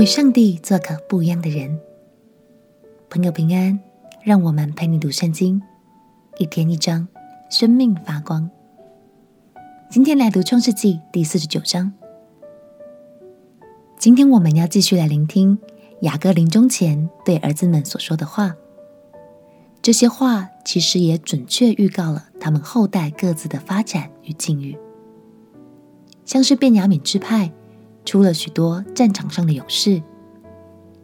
为上帝做个不一样的人。朋友平安，让我们陪你读圣经，一天一章，生命发光。今天来读创世纪第四十九章。今天我们要继续来聆听雅各临终前对儿子们所说的话。这些话其实也准确预告了他们后代各自的发展与境遇，像是便雅悯支派。出了许多战场上的勇士，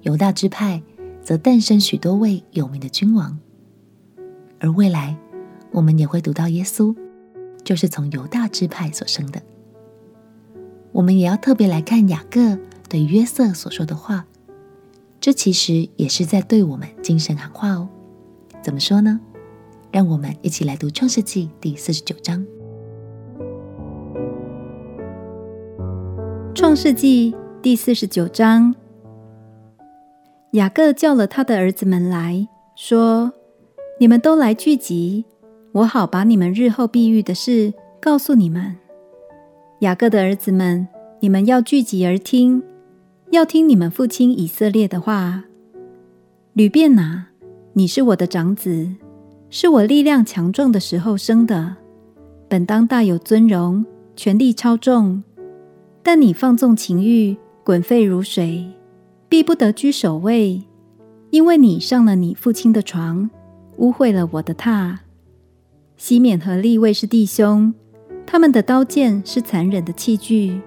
犹大支派则诞生许多位有名的君王，而未来我们也会读到耶稣，就是从犹大支派所生的。我们也要特别来看雅各对约瑟所说的话，这其实也是在对我们精神喊话哦。怎么说呢？让我们一起来读创世纪第四十九章。创世纪第四十九章，雅各叫了他的儿子们来说：“你们都来聚集，我好把你们日后必遇的事告诉你们。雅各的儿子们，你们要聚集而听，要听你们父亲以色列的话。吕便哪，你是我的长子，是我力量强壮的时候生的，本当大有尊荣，权力超重。”但你放纵情欲，滚沸如水，必不得居首位，因为你上了你父亲的床，污秽了我的榻。西缅和利未是弟兄，他们的刀剑是残忍的器具。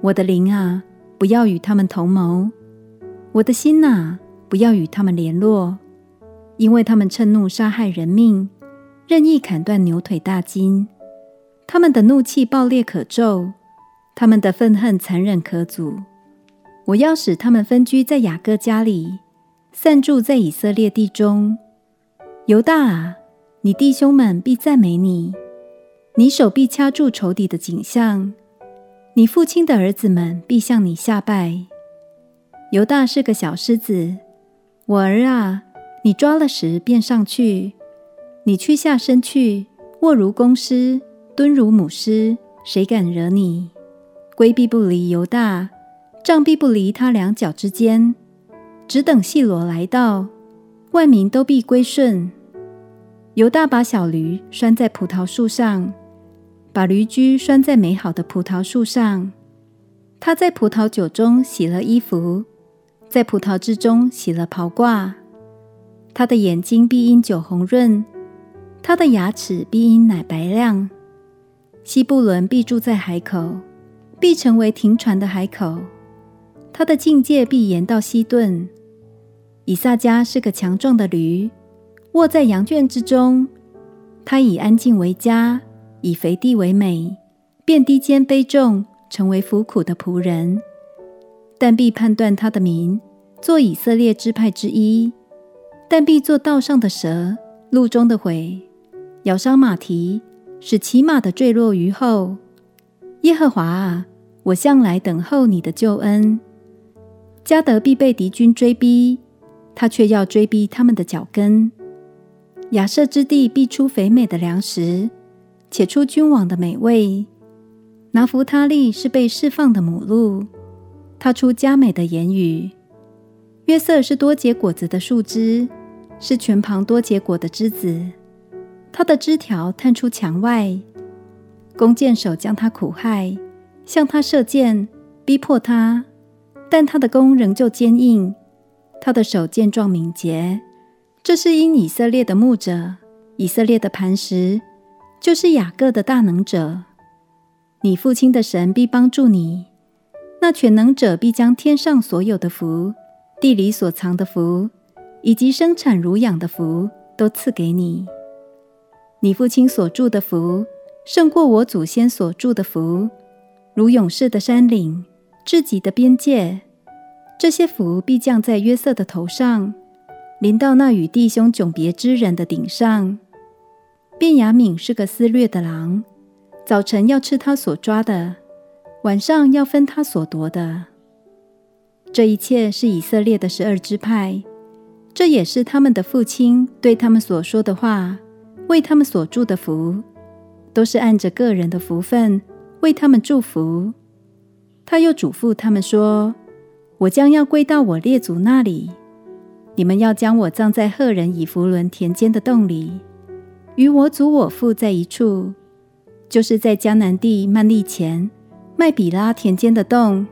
我的灵啊，不要与他们同谋；我的心呐、啊，不要与他们联络，因为他们趁怒杀害人命，任意砍断牛腿大筋。他们的怒气暴烈可咒。他们的愤恨残忍可阻，我要使他们分居在雅各家里，散住在以色列地中。犹大啊，你弟兄们必赞美你，你手必掐住仇敌的颈项，你父亲的儿子们必向你下拜。犹大是个小狮子，我儿啊，你抓了时便上去，你屈下身去，卧如公狮，蹲如母狮，谁敢惹你？龟必不离犹大，杖必不离他两脚之间，只等细罗来到，万民都必归顺。犹大把小驴拴在葡萄树上，把驴驹拴在美好的葡萄树上。他在葡萄酒中洗了衣服，在葡萄汁中洗了袍褂。他的眼睛必因酒红润，他的牙齿必因奶白亮。西布伦必住在海口。必成为停船的海口，他的境界必延到西顿。以萨迦是个强壮的驴，卧在羊圈之中。他以安静为家，以肥地为美，便低肩卑重，成为服苦的仆人。但必判断他的民，做以色列支派之一。但必做道上的蛇，路中的虺，咬伤马蹄，使骑马的坠落于后。耶和华啊！我向来等候你的救恩。加得必被敌军追逼，他却要追逼他们的脚跟。亚设之地必出肥美的粮食，且出君王的美味。拿弗他利是被释放的母鹿，他出佳美的言语。约瑟是多结果子的树枝，是全旁多结果的枝子。他的枝条探出墙外，弓箭手将他苦害。向他射箭，逼迫他，但他的弓仍旧坚硬，他的手健壮敏捷。这是因以色列的牧者，以色列的磐石，就是雅各的大能者。你父亲的神必帮助你，那全能者必将天上所有的福、地里所藏的福，以及生产乳养的福，都赐给你。你父亲所住的福，胜过我祖先所住的福。如勇士的山岭，至极的边界，这些福必降在约瑟的头上，临到那与弟兄迥别之人的顶上。便雅悯是个撕裂的狼，早晨要吃他所抓的，晚上要分他所夺的。这一切是以色列的十二支派，这也是他们的父亲对他们所说的话，为他们所祝的福，都是按着个人的福分。为他们祝福，他又嘱咐他们说：“我将要归到我列祖那里。你们要将我葬在赫人以弗伦田间的洞里，与我祖我父在一处，就是在迦南地曼利前麦比拉田间的洞。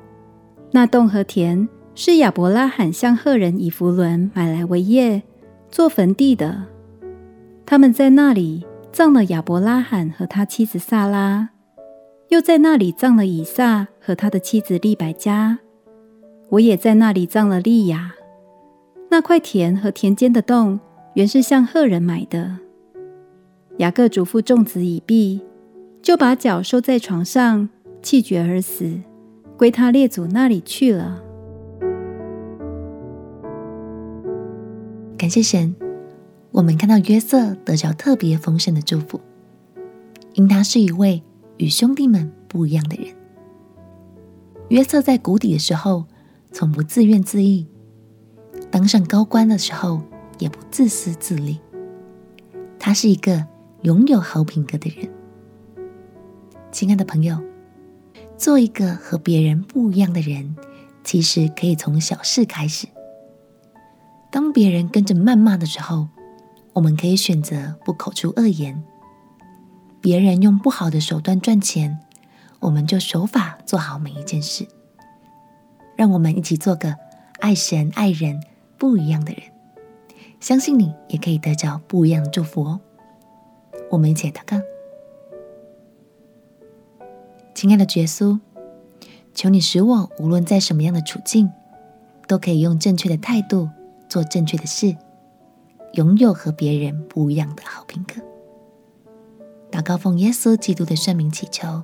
那洞和田是亚伯拉罕向赫人以弗伦买来为业，做坟地的。他们在那里葬了亚伯拉罕和他妻子撒拉，又在那里葬了以撒和他的妻子利百加。我也在那里葬了利亚。那块田和田间的洞，原是向赫人买的。雅各嘱咐众子已毕，就把脚收在床上，气绝而死，归他列祖那里去了。感谢神，我们看到约瑟得着特别丰盛的祝福，因他是一位与兄弟们不一样的人。约瑟在谷底的时候，从不自怨自艾。当上高官的时候，也不自私自利。他是一个拥有好品格的人。亲爱的朋友，做一个和别人不一样的人，其实可以从小事开始。当别人跟着谩骂的时候，我们可以选择不口出恶言。别人用不好的手段赚钱，我们就守法做好每一件事。让我们一起做个爱神爱人。不一样的人，相信你也可以得着不一样的祝福哦。我们一起来祷告，亲爱的耶稣，求你使我无论在什么样的处境，都可以用正确的态度做正确的事，拥有和别人不一样的好品格。祷告奉耶稣基督的圣名祈求，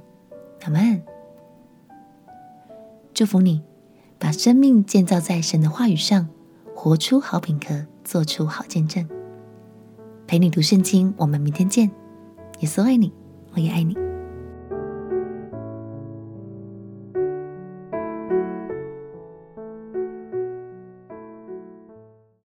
阿门。祝福你，把生命建造在神的话语上。活出好品格，做出好见证。陪你读圣经，我们明天见。耶稣爱你，我也爱你。